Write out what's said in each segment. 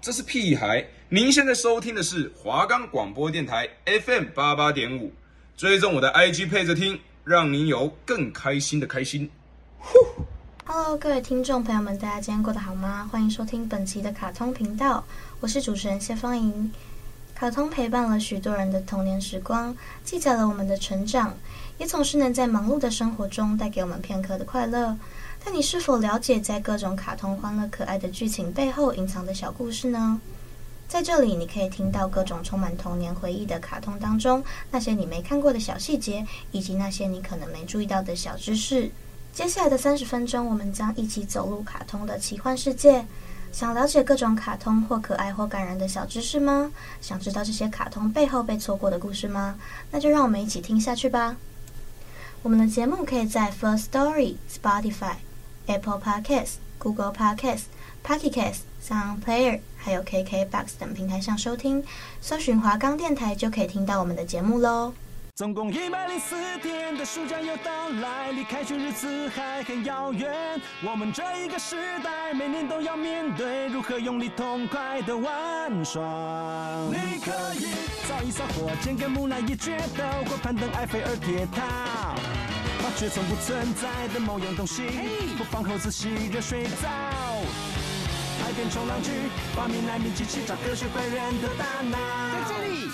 这是屁孩。您现在收听的是华冈广播电台 FM 八八点五，追踪我的 IG 配着听，让您有更开心的开心。Hello，各位听众朋友们，大家今天过得好吗？欢迎收听本期的卡通频道，我是主持人谢芳莹。卡通陪伴了许多人的童年时光，记载了我们的成长，也总是能在忙碌的生活中带给我们片刻的快乐。那你是否了解，在各种卡通欢乐可爱的剧情背后隐藏的小故事呢？在这里，你可以听到各种充满童年回忆的卡通当中那些你没看过的小细节，以及那些你可能没注意到的小知识。接下来的三十分钟，我们将一起走入卡通的奇幻世界。想了解各种卡通或可爱或感人的小知识吗？想知道这些卡通背后被错过的故事吗？那就让我们一起听下去吧。我们的节目可以在 First Story、Spotify、Apple Podcasts、Google Podcasts、Pocket Casts、Sound Player，还有 KKBox 等平台上收听，搜寻华冈电台就可以听到我们的节目喽。总共一百零四天的暑假又到来，离开学日子还很遥远。我们这一个时代，每年都要面对如何用力痛快的玩耍。你可以造一艘火箭，跟木乃伊决斗，或攀登埃菲尔铁塔，却从不存在的某样东西，不放猴子洗热水澡。海边冲浪去，发明难民机器，找科学怪人的大脑。在这里。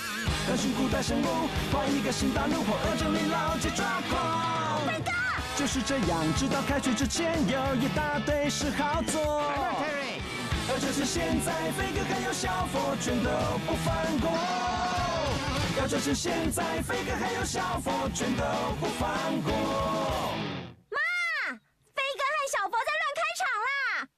当辛苦的生物，换一个新大陆，或恶整理老街抓狂。飞哥就是这样，直到开学之前有一大堆事好做。而就是现在，飞哥还有小佛全都不放过。要就是现在，飞哥还有小佛全都不放过妈小佛在乱开场啦。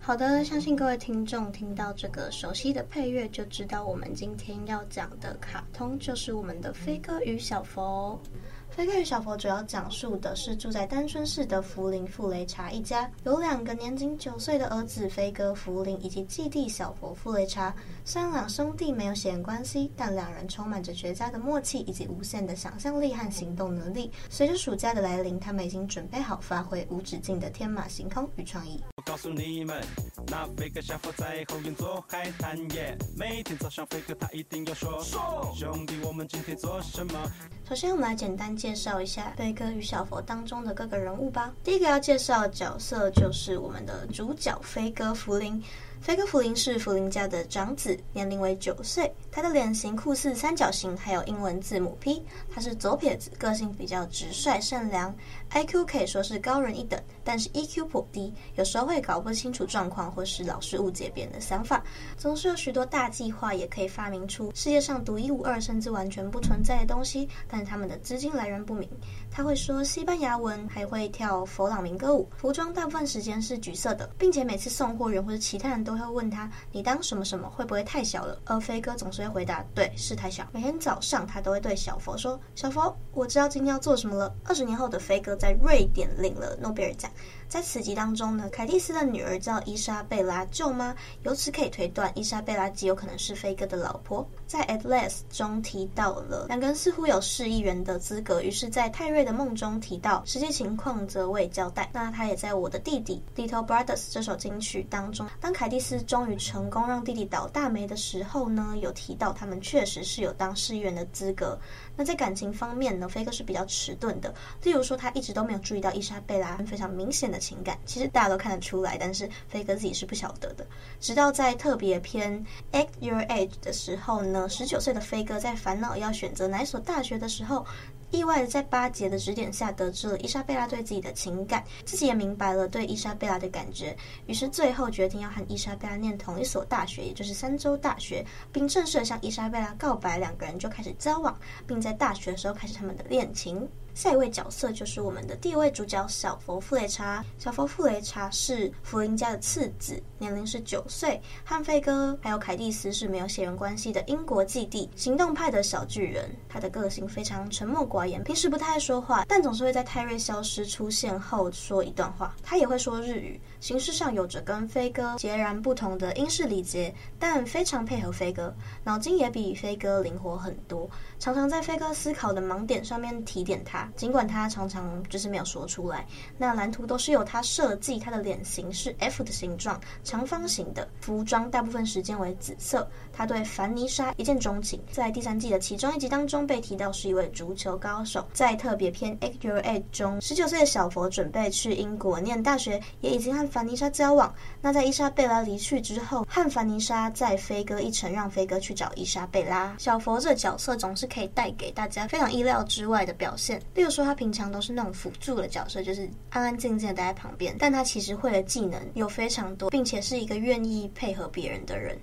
好的，相信各位听众听到这个熟悉的配乐，就知道我们今天要讲的卡通就是我们的《飞哥与小佛》。《飞哥与小佛》主要讲述的是住在丹春市的福林富雷查一家，有两个年仅九岁的儿子飞哥福林以及继弟小佛富雷查。虽然两兄弟没有血缘关系，但两人充满着绝佳的默契以及无限的想象力和行动能力。随着暑假的来临，他们已经准备好发挥无止境的天马行空与创意。我告诉你们，那飞哥小佛在后院做海滩耶，每天早上飞哥他一定要说说，兄弟我们今天做什么？首先，我们来简单介绍一下《飞哥与小佛》当中的各个人物吧。第一个要介绍的角色就是我们的主角飞哥福林。飞哥福林是福林家的长子，年龄为九岁。他的脸型酷似三角形，还有英文字母 P。他是左撇子，个性比较直率善良，IQ 可以说是高人一等，但是 EQ 颇低，有时候会搞不清楚状况，或是老是误解别人的想法。总是有许多大计划，也可以发明出世界上独一无二，甚至完全不存在的东西，但他们的资金来源不明。他会说西班牙文，还会跳佛朗明哥舞，服装大部分时间是橘色的，并且每次送货员或者其他人都会问他：“你当什么什么会不会太小了？”而飞哥总是会回答：“对，是太小。”每天早上，他都会对小佛说：“小佛，我知道今天要做什么了。”二十年后的飞哥在瑞典领了诺贝尔奖。在此集当中呢，凯蒂斯的女儿叫伊莎贝拉舅妈，由此可以推断伊莎贝拉极有可能是飞哥的老婆。在 Atlas 中提到了两个人似乎有市议员的资格，于是，在泰瑞的梦中提到实际情况则未交代。那他也在我的弟弟 Little Brothers 这首金曲当中，当凯蒂斯终于成功让弟弟倒大霉的时候呢，有提到他们确实是有当市议员的资格。那在感情方面呢，飞哥是比较迟钝的。例如说，他一直都没有注意到伊莎贝拉非常明显的情感，其实大家都看得出来，但是飞哥自己是不晓得的。直到在特别篇 Act Your Age 的时候呢，十九岁的飞哥在烦恼要选择哪一所大学的时候，意外的在巴杰的指点下得知了伊莎贝拉对自己的情感，自己也明白了对伊莎贝拉的感觉，于是最后决定要和伊莎贝拉念同一所大学，也就是三州大学，并正式向伊莎贝拉告白，两个人就开始交往，并在大学的时候开始他们的恋情。下一位角色就是我们的第一位主角小佛富雷查。小佛富雷查是福林家的次子，年龄是九岁，和飞哥还有凯蒂斯是没有血缘关系的英国继弟，行动派的小巨人。他的个性非常沉默寡言，平时不太爱说话，但总是会在泰瑞消失出现后说一段话。他也会说日语，形式上有着跟飞哥截然不同的英式礼节，但非常配合飞哥，脑筋也比飞哥灵活很多，常常在飞哥思考的盲点上面提点他。尽管他常常就是没有说出来。那蓝图都是由他设计，他的脸型是 F 的形状，长方形的，服装大部分时间为紫色。他对凡妮莎一见钟情，在第三季的其中一集当中被提到是一位足球高手。在特别篇 Act Your Age 中，十九岁的小佛准备去英国念大学，也已经和凡妮莎交往。那在伊莎贝拉离去之后，和凡妮莎再飞哥一程，让飞哥去找伊莎贝拉。小佛这角色总是可以带给大家非常意料之外的表现，例如说他平常都是那种辅助的角色，就是安安静静的待在旁边，但他其实会的技能有非常多，并且是一个愿意配合别人的人。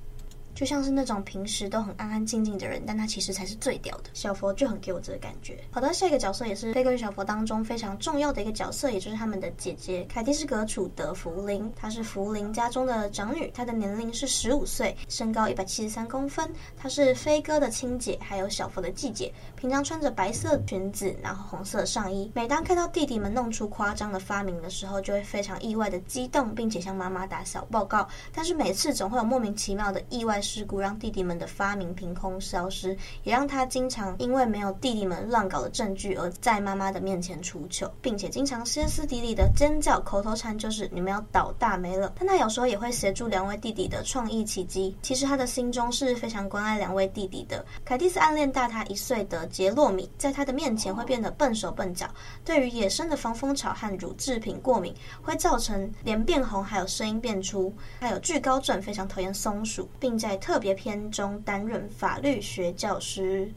就像是那种平时都很安安静静的人，但他其实才是最屌的。小佛就很给我这个感觉。好的，下一个角色也是《飞哥与小佛》当中非常重要的一个角色，也就是他们的姐姐凯蒂斯·格楚德·福林。她是福林家中的长女，她的年龄是十五岁，身高一百七十三公分。她是飞哥的亲姐，还有小佛的继姐。平常穿着白色裙子，然后红色上衣。每当看到弟弟们弄出夸张的发明的时候，就会非常意外的激动，并且向妈妈打小报告。但是每次总会有莫名其妙的意外事故，让弟弟们的发明凭空消失，也让他经常因为没有弟弟们乱搞的证据，而在妈妈的面前出糗，并且经常歇斯底里的尖叫，口头禅就是“你们要倒大霉了”。但他有时候也会协助两位弟弟的创意奇迹。其实他的心中是非常关爱两位弟弟的。凯蒂斯暗恋大他一岁的杰洛米，在他的面前会变得笨手笨脚，对于野生的防风草和乳制品过敏，会造成脸变红，还有声音变粗，还有惧高症，非常讨厌松鼠，并在在特别篇中担任法律学教师。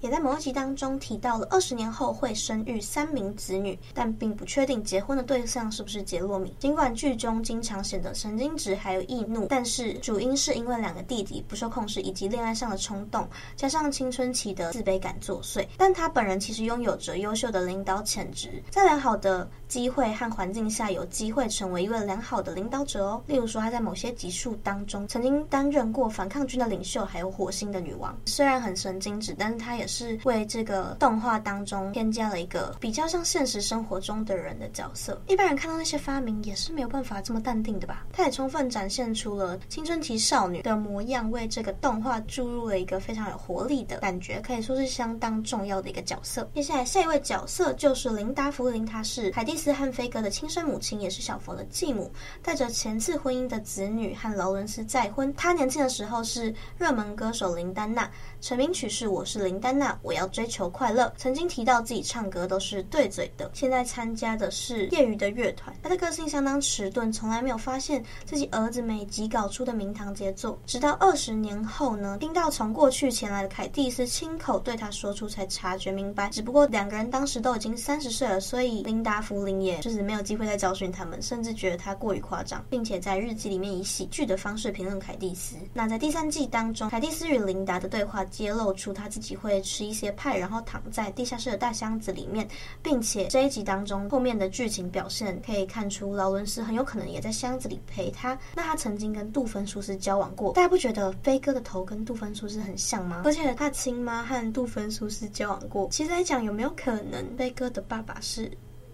也在某一集当中提到了二十年后会生育三名子女，但并不确定结婚的对象是不是杰洛米。尽管剧中经常显得神经质还有易怒，但是主因是因为两个弟弟不受控制以及恋爱上的冲动，加上青春期的自卑感作祟。但他本人其实拥有着优秀的领导潜质，在良好的机会和环境下有机会成为一位良好的领导者哦。例如说他在某些集数当中曾经担任过反抗军的领袖，还有火星的女王。虽然很神经质，但是他也。是为这个动画当中添加了一个比较像现实生活中的人的角色。一般人看到那些发明也是没有办法这么淡定的吧？他也充分展现出了青春期少女的模样，为这个动画注入了一个非常有活力的感觉，可以说是相当重要的一个角色。接下来下一位角色就是琳达·福林，她是凯蒂斯和飞哥的亲生母亲，也是小佛的继母，带着前次婚姻的子女和劳伦斯再婚。她年轻的时候是热门歌手林丹娜，成名曲是《我是林丹娜》。我要追求快乐。曾经提到自己唱歌都是对嘴的，现在参加的是业余的乐团。他的个性相当迟钝，从来没有发现自己儿子每集搞出的名堂杰作。直到二十年后呢，听到从过去前来的凯蒂斯亲口对他说出，才察觉明白。只不过两个人当时都已经三十岁了，所以琳达·福林也就是没有机会再教训他们，甚至觉得他过于夸张，并且在日记里面以喜剧的方式评论凯蒂斯。那在第三季当中，凯蒂斯与琳达的对话揭露出他自己会吃一些派，然后躺在地下室的大箱子里面，并且这一集当中后面的剧情表现可以看出劳伦斯很有可能也在箱子里陪他。那他曾经跟杜芬舒斯交往过，大家不觉得飞哥的头跟杜芬舒斯很像吗？而且他亲妈和杜芬舒斯交往过，其实来讲有没有可能飞哥的爸爸是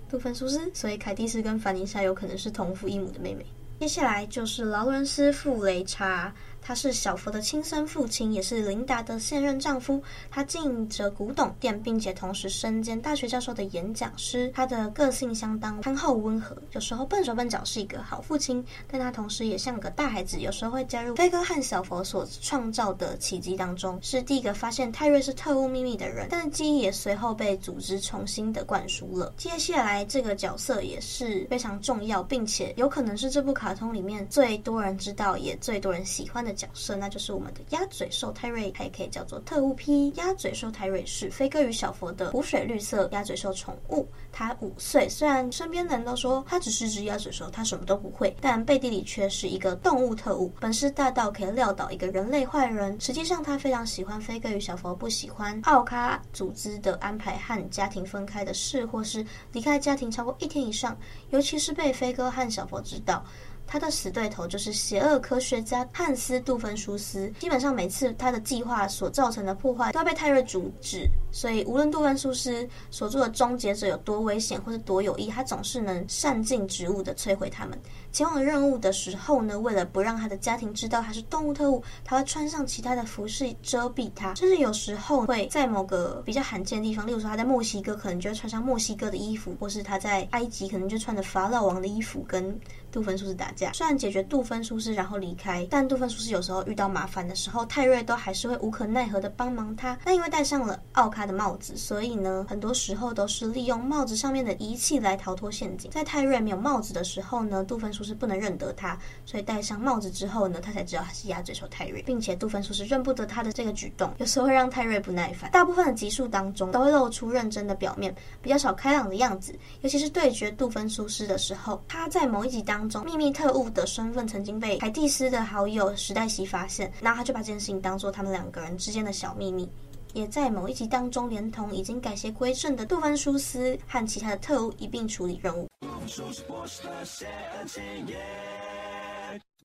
杜芬舒斯？所以凯蒂斯跟凡妮莎有可能是同父异母的妹妹。接下来就是劳伦斯·傅雷查。他是小佛的亲生父亲，也是琳达的现任丈夫。他经营着古董店，并且同时身兼大学教授的演讲师。他的个性相当憨厚温和，有时候笨手笨脚，是一个好父亲。但他同时也像个大孩子，有时候会加入飞哥和小佛所创造的奇迹当中，是第一个发现泰瑞是特务秘密的人。但是记忆也随后被组织重新的灌输了。接下来这个角色也是非常重要，并且有可能是这部卡通里面最多人知道，也最多人喜欢的。角色，那就是我们的鸭嘴兽泰瑞，它也可以叫做特务 P。鸭嘴兽泰瑞是飞哥与小佛的湖水绿色鸭嘴兽宠物。它五岁，虽然身边的人都说它只是只鸭嘴兽，它什么都不会，但背地里却是一个动物特务，本事大到可以撂倒一个人类坏人。实际上，它非常喜欢飞哥与小佛不喜欢奥卡组织的安排和家庭分开的事，或是离开家庭超过一天以上，尤其是被飞哥和小佛知道。他的死对头就是邪恶科学家汉斯·杜芬舒斯。基本上每次他的计划所造成的破坏都要被泰瑞阻止，所以无论杜芬舒斯所做的终结者有多危险或是多有益，他总是能善尽职务的摧毁他们。前往任务的时候呢，为了不让他的家庭知道他是动物特务，他会穿上其他的服饰遮蔽他，甚至有时候会在某个比较罕见的地方，例如说他在墨西哥，可能就会穿上墨西哥的衣服，或是他在埃及，可能就穿着法老王的衣服跟杜芬叔叔打架。虽然解决杜芬叔叔然后离开，但杜芬叔叔有时候遇到麻烦的时候，泰瑞都还是会无可奈何的帮忙他。那因为戴上了奥卡的帽子，所以呢，很多时候都是利用帽子上面的仪器来逃脱陷阱。在泰瑞没有帽子的时候呢，杜芬叔叔不能认得他，所以戴上帽子之后呢，他才知道他是鸭嘴兽泰瑞，并且杜芬叔叔认不得他的这个举动，有时候会让泰瑞不耐烦。大部分的集数当中都会露出认真的表面，比较少开朗的样子，尤其是对决杜芬叔叔的时候，他在某一集当秘密特务的身份曾经被凯蒂斯的好友史黛西发现，然后他就把这件事情当做他们两个人之间的小秘密，也在某一集当中连同已经改邪归正的杜芬舒斯和其他的特务一并处理任务。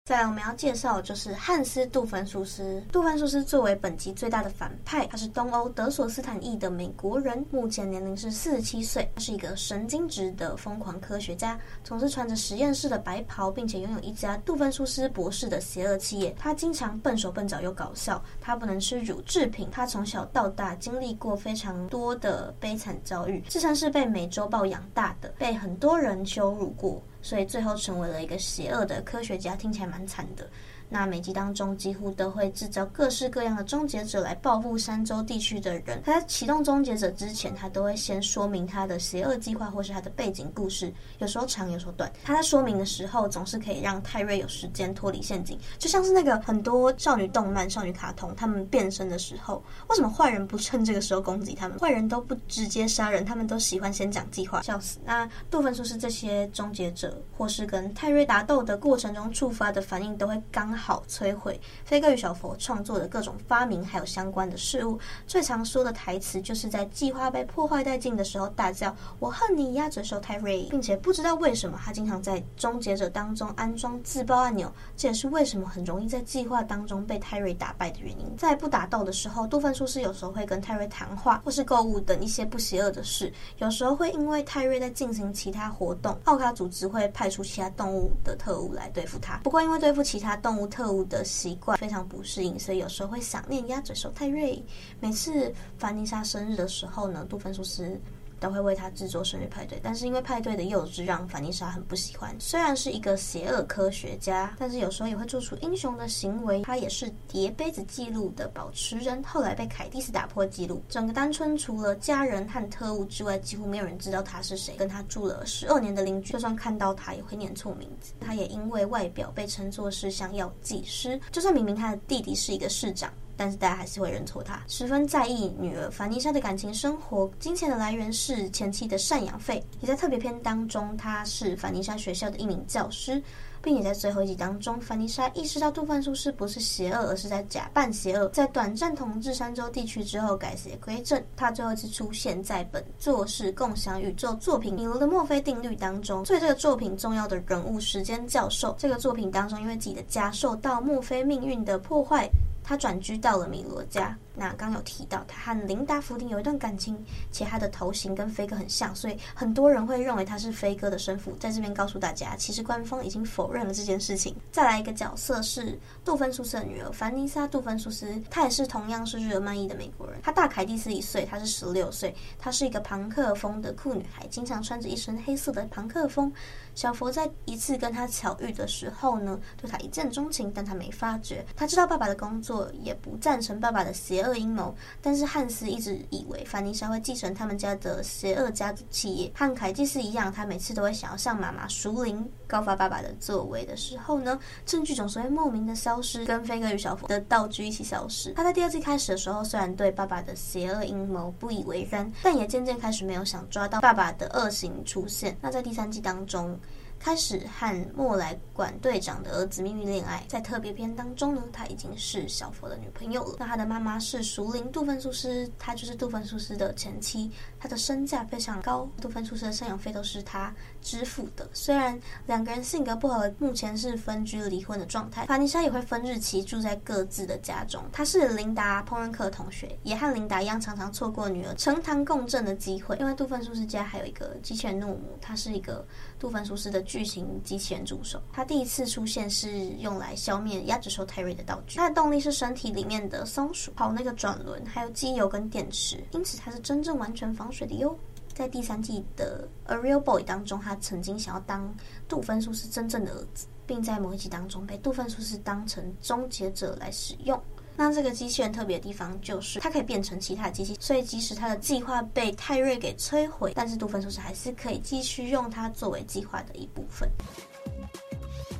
再来，我们要介绍就是汉斯·杜芬苏斯。杜芬苏斯作为本集最大的反派，他是东欧德索斯坦裔的美国人，目前年龄是四十七岁。他是一个神经质的疯狂科学家，总是穿着实验室的白袍，并且拥有一家杜芬苏斯博士的邪恶企业。他经常笨手笨脚又搞笑。他不能吃乳制品。他从小到大经历过非常多的悲惨遭遇，自称是被美洲豹养大的，被很多人羞辱过。所以最后成为了一个邪恶的科学家，听起来蛮惨的。那每集当中几乎都会制造各式各样的终结者来报复山州地区的人。他在启动终结者之前，他都会先说明他的邪恶计划或是他的背景故事，有时候长，有时候短。他在说明的时候，总是可以让泰瑞有时间脱离陷阱，就像是那个很多少女动漫、少女卡通，他们变身的时候，为什么坏人不趁这个时候攻击他们？坏人都不直接杀人，他们都喜欢先讲计划，笑死。那杜芬苏斯这些终结者，或是跟泰瑞打斗的过程中触发的反应，都会刚。好摧毁飞哥与小佛创作的各种发明，还有相关的事物。最常说的台词就是在计划被破坏殆尽的时候大叫：“我恨你，鸭嘴兽泰瑞！”并且不知道为什么他经常在终结者当中安装自爆按钮，这也是为什么很容易在计划当中被泰瑞打败的原因。在不打斗的时候，杜芬苏斯有时候会跟泰瑞谈话，或是购物等一些不邪恶的事。有时候会因为泰瑞在进行其他活动，奥卡组织会派出其他动物的特务来对付他。不过因为对付其他动物，特务的习惯非常不适应，所以有时候会想念鸭嘴兽泰瑞。每次凡妮莎生日的时候呢，杜芬说是都会为他制作生日派对，但是因为派对的幼稚让凡妮莎很不喜欢。虽然是一个邪恶科学家，但是有时候也会做出英雄的行为。他也是叠杯子记录的保持人，后来被凯蒂斯打破记录。整个单村除了家人和特务之外，几乎没有人知道他是谁。跟他住了十二年的邻居，就算看到他也会念错名字。他也因为外表被称作是像药剂师，就算明明他的弟弟是一个市长。但是大家还是会认错他，十分在意女儿凡妮莎的感情生活，金钱的来源是前妻的赡养费。也在特别篇当中，他是凡妮莎学校的一名教师，并且在最后一集当中，凡妮莎意识到杜芬苏斯不是邪恶，而是在假扮邪恶。在短暂统治山州地区之后改邪归正，他最后一次出现在本作是共享宇宙作品《米罗的墨菲定律》当中。所以这个作品重要的人物，时间教授。这个作品当中，因为自己的家受到墨菲命运的破坏。他转居到了米罗家。那刚有提到，他和琳达·福丁有一段感情，且他的头型跟飞哥很像，所以很多人会认为他是飞哥的生父。在这边告诉大家，其实官方已经否认了这件事情。再来一个角色是杜芬苏斯的女儿凡妮莎·杜芬苏斯，她也是同样是日耳曼裔的美国人。她大凯蒂斯一岁，她是十六岁。她是一个朋克风的酷女孩，经常穿着一身黑色的朋克风。小佛在一次跟她巧遇的时候呢，对她一见钟情，但她没发觉。她知道爸爸的工作，也不赞成爸爸的邪恶恶阴谋。但是汉斯一直以为凡妮莎会继承他们家的邪恶家族企业，和凯蒂是一样，他每次都会想要向妈妈赎灵，告发爸爸的作为的时候呢，证据总是会莫名的消失，跟飞哥与小佛的道具一起消失。他在第二季开始的时候，虽然对爸爸的邪恶阴谋不以为然，但也渐渐开始没有想抓到爸爸的恶行出现。那在第三季当中。开始和莫莱管队长的儿子秘密恋爱。在特别篇当中呢，他已经是小佛的女朋友了。那他的妈妈是淑铃·杜芬术师，她就是杜芬术师的前妻，她的身价非常高，杜芬术师的赡养费都是他支付的。虽然两个人性格不合，目前是分居离婚的状态。法妮莎也会分日期住在各自的家中。她是琳达烹饪课同学，也和琳达一样，常常错过女儿呈堂共振的机会。另外杜芬术师家还有一个机器人怒母，他是一个杜芬苏斯的巨型机器人助手。他第一次出现是用来消灭鸭子兽泰瑞的道具。他的动力是身体里面的松鼠，跑那个转轮，还有机油跟电池，因此他是真正完全防水的哟。在第三季的《A Real Boy》当中，他曾经想要当杜芬苏斯真正的儿子，并在某一集当中被杜芬苏斯当成终结者来使用。那这个机器人特别的地方就是它可以变成其他的机器，所以即使它的计划被泰瑞给摧毁，但是杜芬叔叔还是可以继续用它作为计划的一部分。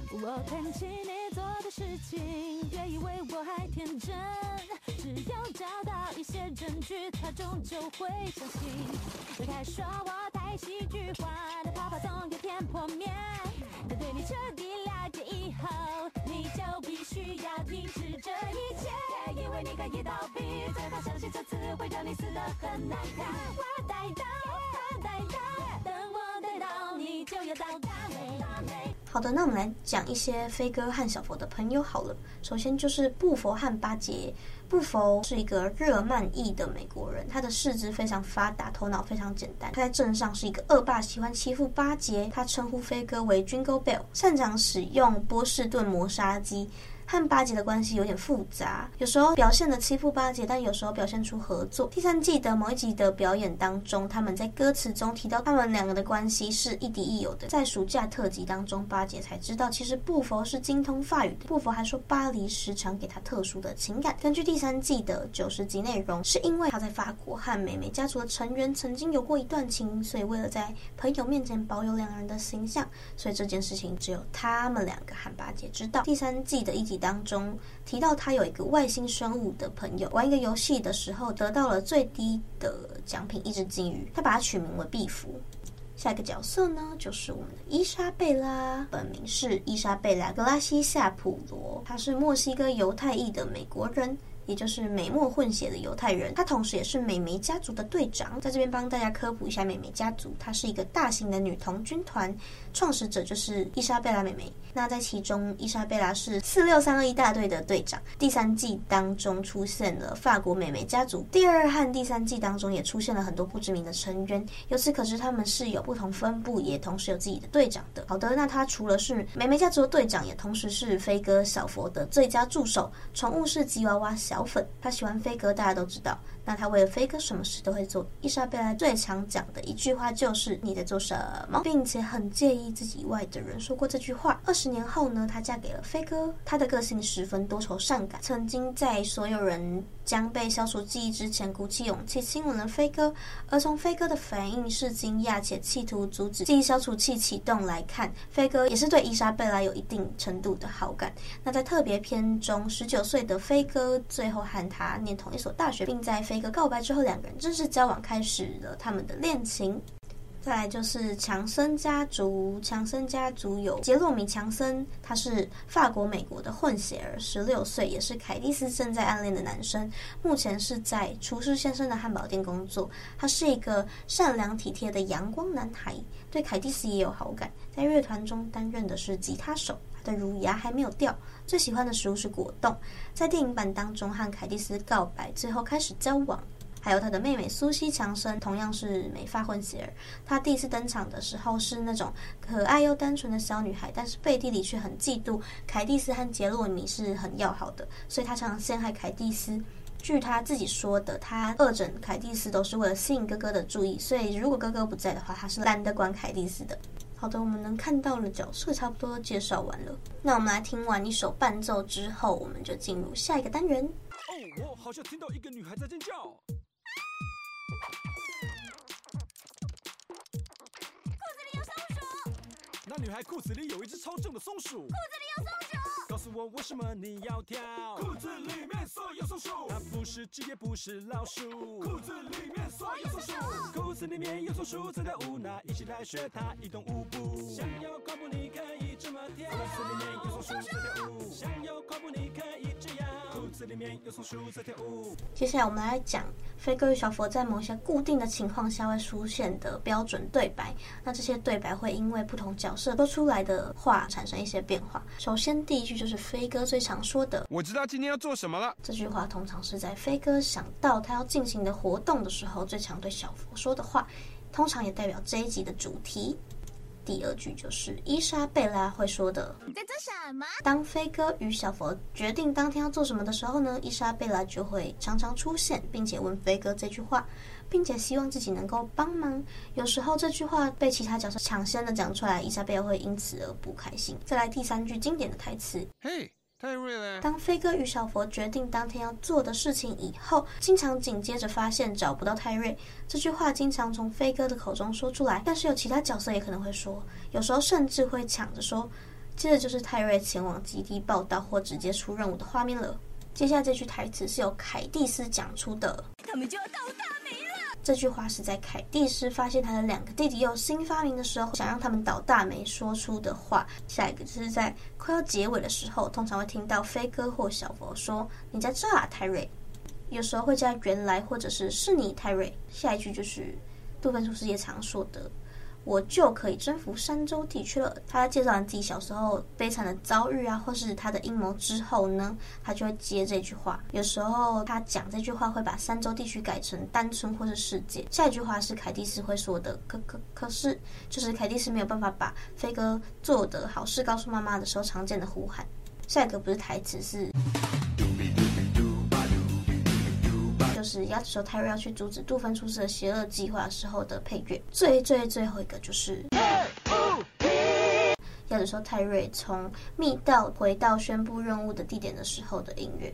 我看起你做的事情，别以为我还天真，只要找到一些证据，他终究会相信。别开说我太戏剧化，的泡泡总有天破灭。在对你彻底了解以后，你就必须要停止这一切。别以为你可以逃避，最好相信这次会让你死得很难看。我带到，我带到，等我带到，你就要到达。好的，那我们来讲一些飞哥和小佛的朋友好了。首先就是布佛和巴杰。布佛是一个日曼裔的美国人，他的四肢非常发达，头脑非常简单。他在镇上是一个恶霸，喜欢欺负巴杰。他称呼飞哥为 Jingle Bell，擅长使用波士顿磨砂机。和八姐的关系有点复杂，有时候表现的欺负八姐，但有时候表现出合作。第三季的某一集的表演当中，他们在歌词中提到他们两个的关系是亦敌亦友的。在暑假特辑当中，八姐才知道其实布佛是精通法语的。布佛还说巴黎时常给他特殊的情感。根据第三季的九十集内容，是因为他在法国和美眉家族的成员曾经有过一段情，所以为了在朋友面前保有两人的形象，所以这件事情只有他们两个和八姐知道。第三季的一集。当中提到他有一个外星生物的朋友，玩一个游戏的时候得到了最低的奖品一只金鱼，他把它取名为毕福。下一个角色呢，就是我们的伊莎贝拉，本名是伊莎贝拉·格拉西夏普罗，她是墨西哥犹太裔的美国人。也就是美墨混血的犹太人，他同时也是美眉家族的队长。在这边帮大家科普一下，美眉家族它是一个大型的女童军团，创始者就是伊莎贝拉美眉。那在其中，伊莎贝拉是四六三二一大队的队长。第三季当中出现了法国美眉家族，第二和第三季当中也出现了很多不知名的成员。由此可知，他们是有不同分部，也同时有自己的队长的。好的，那他除了是美眉家族的队长，也同时是飞哥小佛的最佳助手，宠物是吉娃娃小。小粉，他喜欢飞哥，大家都知道。那他为了飞哥，什么事都会做。伊莎贝拉最常讲的一句话就是“你在做什么”，并且很介意自己以外的人说过这句话。二十年后呢，她嫁给了飞哥。她的个性十分多愁善感，曾经在所有人将被消除记忆之前，鼓起勇气亲吻了飞哥。而从飞哥的反应是惊讶且企图阻止记忆消除器启动来看，飞哥也是对伊莎贝拉有一定程度的好感。那在特别篇中，十九岁的飞哥最后和他念同一所大学，并在飞。一个告白之后，两个人正式交往，开始了他们的恋情。再来就是强森家族，强森家族有杰洛米·强森，他是法国美国的混血儿，十六岁，也是凯蒂斯正在暗恋的男生。目前是在厨师先生的汉堡店工作。他是一个善良体贴的阳光男孩，对凯蒂斯也有好感。在乐团中担任的是吉他手，的乳牙还没有掉。最喜欢的食物是果冻。在电影版当中和凯蒂斯告白，最后开始交往。还有他的妹妹苏西·强森，同样是美发混血儿。她第一次登场的时候是那种可爱又单纯的小女孩，但是背地里却很嫉妒凯蒂斯和杰洛米是很要好的，所以她常常陷害凯蒂斯。据他自己说的，他恶整凯蒂斯都是为了吸引哥哥的注意，所以如果哥哥不在的话，他是懒得管凯蒂斯的。好的，我们能看到的角色差不多介绍完了，那我们来听完一首伴奏之后，我们就进入下一个单元。哦，我好像听到一个女孩在尖叫。裤子里有松鼠。那女孩裤子里有一只超重的松鼠。裤子里有松鼠。我为什么你要跳？裤子里面所有松鼠，它不是鸡也不是老鼠。裤子里面所有松鼠，裤子里面有松鼠在跳舞，那一起来学它一动舞步。想要跨步你可以这么跳，裤子里面有松鼠在跳舞。想要跨步你可以这样，接下来我们来讲飞哥与小佛在某些固定的情况下会出现的标准对白。那这些对白会因为不同角色说出来的话产生一些变化。首先第一句就是飞哥最常说的：“我知道今天要做什么了。”这句话通常是在飞哥想到他要进行的活动的时候最常对小佛说的话，通常也代表这一集的主题。第二句就是伊莎贝拉会说的：“你在做什么？”当飞哥与小佛决定当天要做什么的时候呢，伊莎贝拉就会常常出现，并且问飞哥这句话，并且希望自己能够帮忙。有时候这句话被其他角色抢先的讲出来，伊莎贝拉会因此而不开心。再来第三句经典的台词：“嘿。”泰瑞嘞！当飞哥与小佛决定当天要做的事情以后，经常紧接着发现找不到泰瑞。这句话经常从飞哥的口中说出来，但是有其他角色也可能会说，有时候甚至会抢着说。接着就是泰瑞前往基地报道或直接出任务的画面了。接下来这句台词是由凯蒂斯讲出的：“他们就要到大美。”这句话是在凯蒂斯发现他的两个弟弟有新发明的时候，想让他们倒大霉说出的话。下一个就是在快要结尾的时候，通常会听到飞哥或小佛说：“你在这啊，泰瑞。”有时候会加“原来”或者是“是你，泰瑞”。下一句就是杜芬厨师也常说的。我就可以征服山州地区了。他在介绍完自己小时候悲惨的遭遇啊，或是他的阴谋之后呢，他就会接这句话。有时候他讲这句话会把山州地区改成单村或是世界。下一句话是凯蒂斯会说的，可可可是，就是凯蒂斯没有办法把飞哥做的好事告诉妈妈的时候常见的呼喊。下一个不是台词是。是鸭子说泰瑞要去阻止杜芬出事的邪恶计划时候的配乐，最最最后一个就是鸭子说泰瑞从密道回到宣布任务的地点的时候的音乐。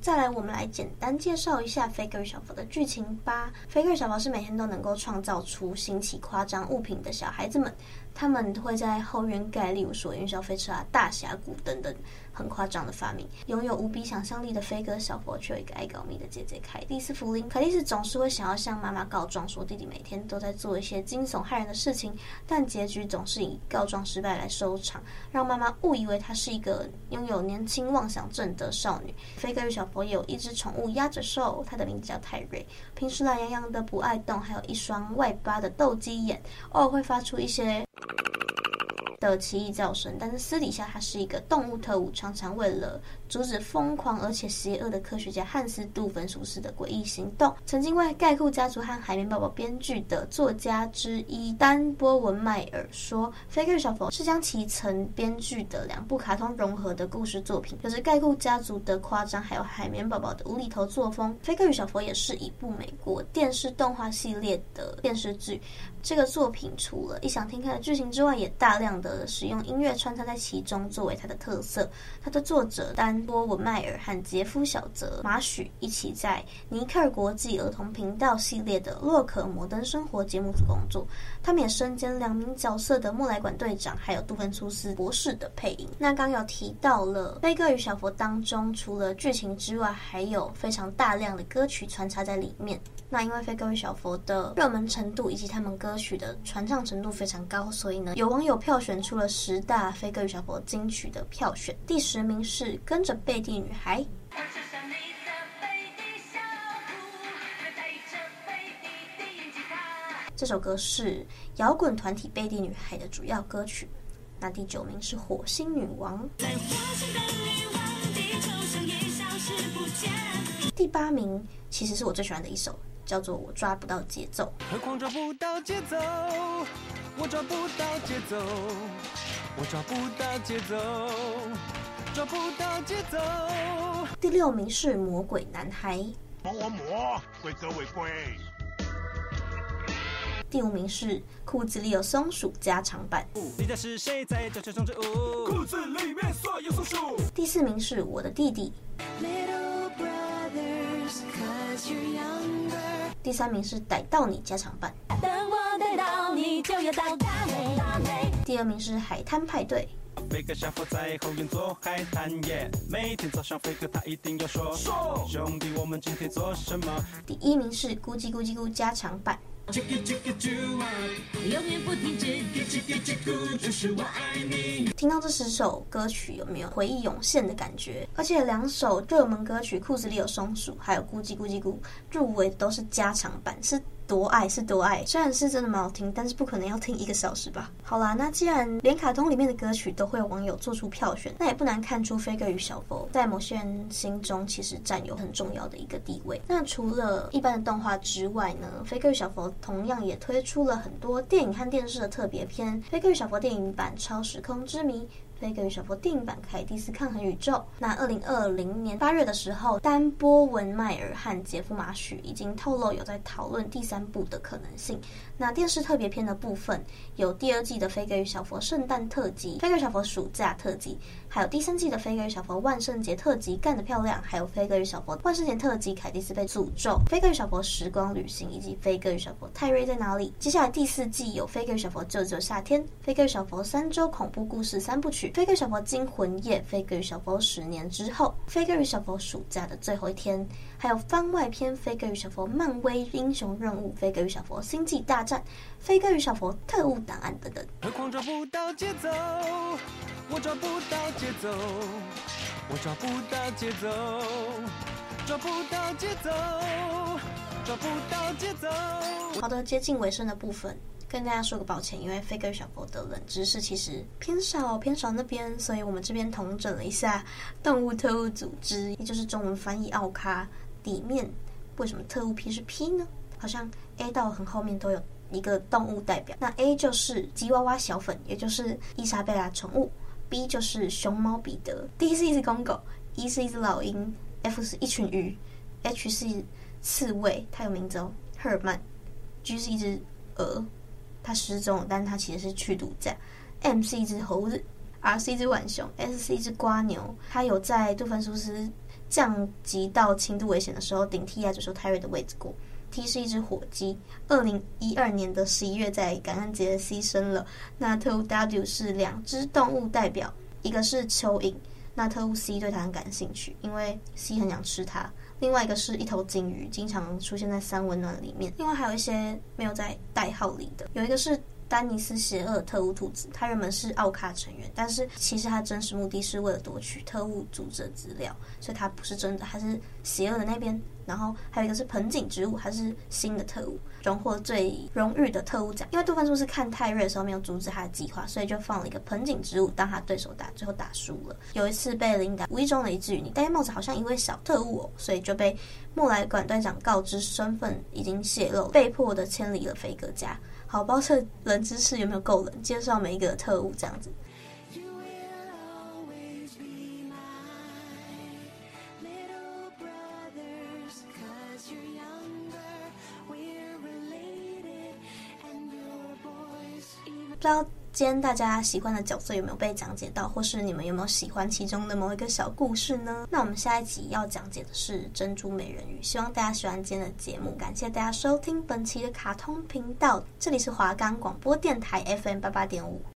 再来，我们来简单介绍一下 Faker 小佛的剧情吧。Faker 小佛是每天都能够创造出新奇夸张物品的小孩子们。他们会在后院盖，例如说云霄飞车啊、大峡谷等等很夸张的发明。拥有无比想象力的飞哥小佛，却有一个爱搞密的姐姐凯蒂斯福林。凯蒂斯总是会想要向妈妈告状，说弟弟每天都在做一些惊悚骇人的事情，但结局总是以告状失败来收场，让妈妈误以为她是一个拥有年轻妄想症的少女。飞哥与小佛有一只宠物鸭着兽，它的名字叫泰瑞，平时懒洋洋的不爱动，还有一双外八的斗鸡眼，偶尔会发出一些。的奇异叫声，但是私底下他是一个动物特务，常常为了阻止疯狂而且邪恶的科学家汉斯·杜芬厨师的诡异行动，曾经为盖库家族和海绵宝宝编剧的作家之一丹·波文迈尔说：“飞哥与小佛是将其曾编剧的两部卡通融合的故事作品，有着盖库家族的夸张，还有海绵宝宝的无厘头作风。飞哥与小佛也是一部美国电视动画系列的电视剧。这个作品除了异想天开的剧情之外，也大量的。”使用音乐穿插在其中作为它的特色。它的作者丹波文迈尔和杰夫小泽马许一起在尼克尔国际儿童频道系列的《洛克摩登生活》节目组工作。他们也身兼两名角色的莫莱管队长，还有杜芬苏斯博士的配音。那刚有提到了《飞哥与小佛》当中，除了剧情之外，还有非常大量的歌曲穿插在里面。那因为飞哥与小佛的热门程度以及他们歌曲的传唱程度非常高，所以呢，有网友票选出了十大飞哥与小佛金曲的票选。第十名是《跟着贝蒂女孩》。这首歌是摇滚团体贝蒂女孩的主要歌曲。那第九名是《火星女王》。第八名其实是我最喜欢的一首。叫做我抓不到节奏，何况抓不到节奏，我抓不到节奏，我抓不到节奏，抓不到节奏。第六名是魔鬼男孩，魔我魔，规则违规。第五名是裤子里有松鼠加长版。你的是谁在叫声中之舞？裤子里面所有松鼠。第四名是我的弟弟。第三名是逮到你加长版，等我逮到你就要到大美大美。第二名是海滩派对。飞哥小佛在后院做海滩耶，每天早上飞哥他一定要说说，兄弟我们今天做什么？第一名是咕叽咕叽咕加长版。永远不停止，就是我爱你。听到这十首歌曲，有没有回忆涌现的感觉？而且两首热门歌曲《裤子里有松鼠》还有《咕叽咕叽咕》入围都是加长版，是。多爱是多爱，虽然是真的蛮好听，但是不可能要听一个小时吧。好啦，那既然连卡通里面的歌曲都会有网友做出票选，那也不难看出飞哥与小佛在某些人心中其实占有很重要的一个地位。那除了一般的动画之外呢，飞哥与小佛同样也推出了很多电影和电视的特别篇，飞哥与小佛电影版《超时空之谜》。飞哥与小佛电影版《凯蒂斯抗衡宇宙》。那二零二零年八月的时候，丹波文迈尔和杰夫马许已经透露有在讨论第三部的可能性。那电视特别篇的部分有第二季的《飞哥与小佛圣诞特辑》、《飞哥与小佛暑假特辑》，还有第三季的《飞哥与小佛万圣节特辑》干得漂亮，还有《飞哥与小佛万圣节特辑》凯蒂斯被诅咒，《飞哥与小佛时光旅行》以及《飞哥与小佛泰瑞在哪里》。接下来第四季有《飞哥与小佛救救夏天》、《飞哥与小佛三周恐怖故事三部曲》、《飞哥与小佛惊魂夜》、《飞哥与小佛十年之后》、《飞哥与小佛暑假的最后一天》，还有番外篇《飞哥与小佛漫威英雄任务》、《飞哥与小佛星际大战》。飞哥与小佛特务档案等等。何况找不到节奏，我找不到节奏，我找不到节奏，找不到节奏，找不到节奏。好的，接近尾声的部分，跟大家说个抱歉，因为飞哥与小佛的冷知识其实偏少偏少那边，所以我们这边统整了一下动物特务组织，也就是中文翻译奥咖里面，为什么特务 P 是 P 呢？好像 A 到很后面都有。一个动物代表，那 A 就是吉娃娃小粉，也就是伊莎贝拉宠物。；B 就是熊猫彼得。；D 是一只公狗；E 是一只老鹰。；F 是一群鱼。；H 是刺猬，它有名字哦，赫尔曼。；G 是一只鹅，它失踪了，但它其实是去度假；M 是一只猴子。；R 是一只浣熊。；S 是一只瓜牛，它有在杜芬苏斯降级到轻度危险的时候顶替亚洲兽泰瑞的位置过。T 是一只火鸡，二零一二年的十一月在感恩节牺牲了。那特务 W 是两只动物代表，一个是蚯蚓，那特务 C 对它很感兴趣，因为 C 很想吃它。另外一个是一头金鱼，经常出现在三温暖里面。另外还有一些没有在代号里的，有一个是。丹尼斯邪恶特务兔子，他原本是奥卡成员，但是其实他真实目的是为了夺取特务组织的资料，所以他不是真的，他是邪恶的那边。然后还有一个是盆景植物，他是新的特务，荣获最荣誉的特务奖。因为杜芬舒是看泰瑞的时候没有阻止他的计划，所以就放了一个盆景植物当他对手打，最后打输了。有一次被琳达无意中的一句“你戴帽子好像一位小特务哦”，所以就被莫莱管队长告知身份已经泄露，被迫的迁离了飞哥家。好，包测冷知识有没有够冷？介绍每一个特务这样子。不知道。今天大家喜欢的角色有没有被讲解到，或是你们有没有喜欢其中的某一个小故事呢？那我们下一集要讲解的是珍珠美人鱼，希望大家喜欢今天的节目，感谢大家收听本期的卡通频道，这里是华冈广播电台 FM 八八点五。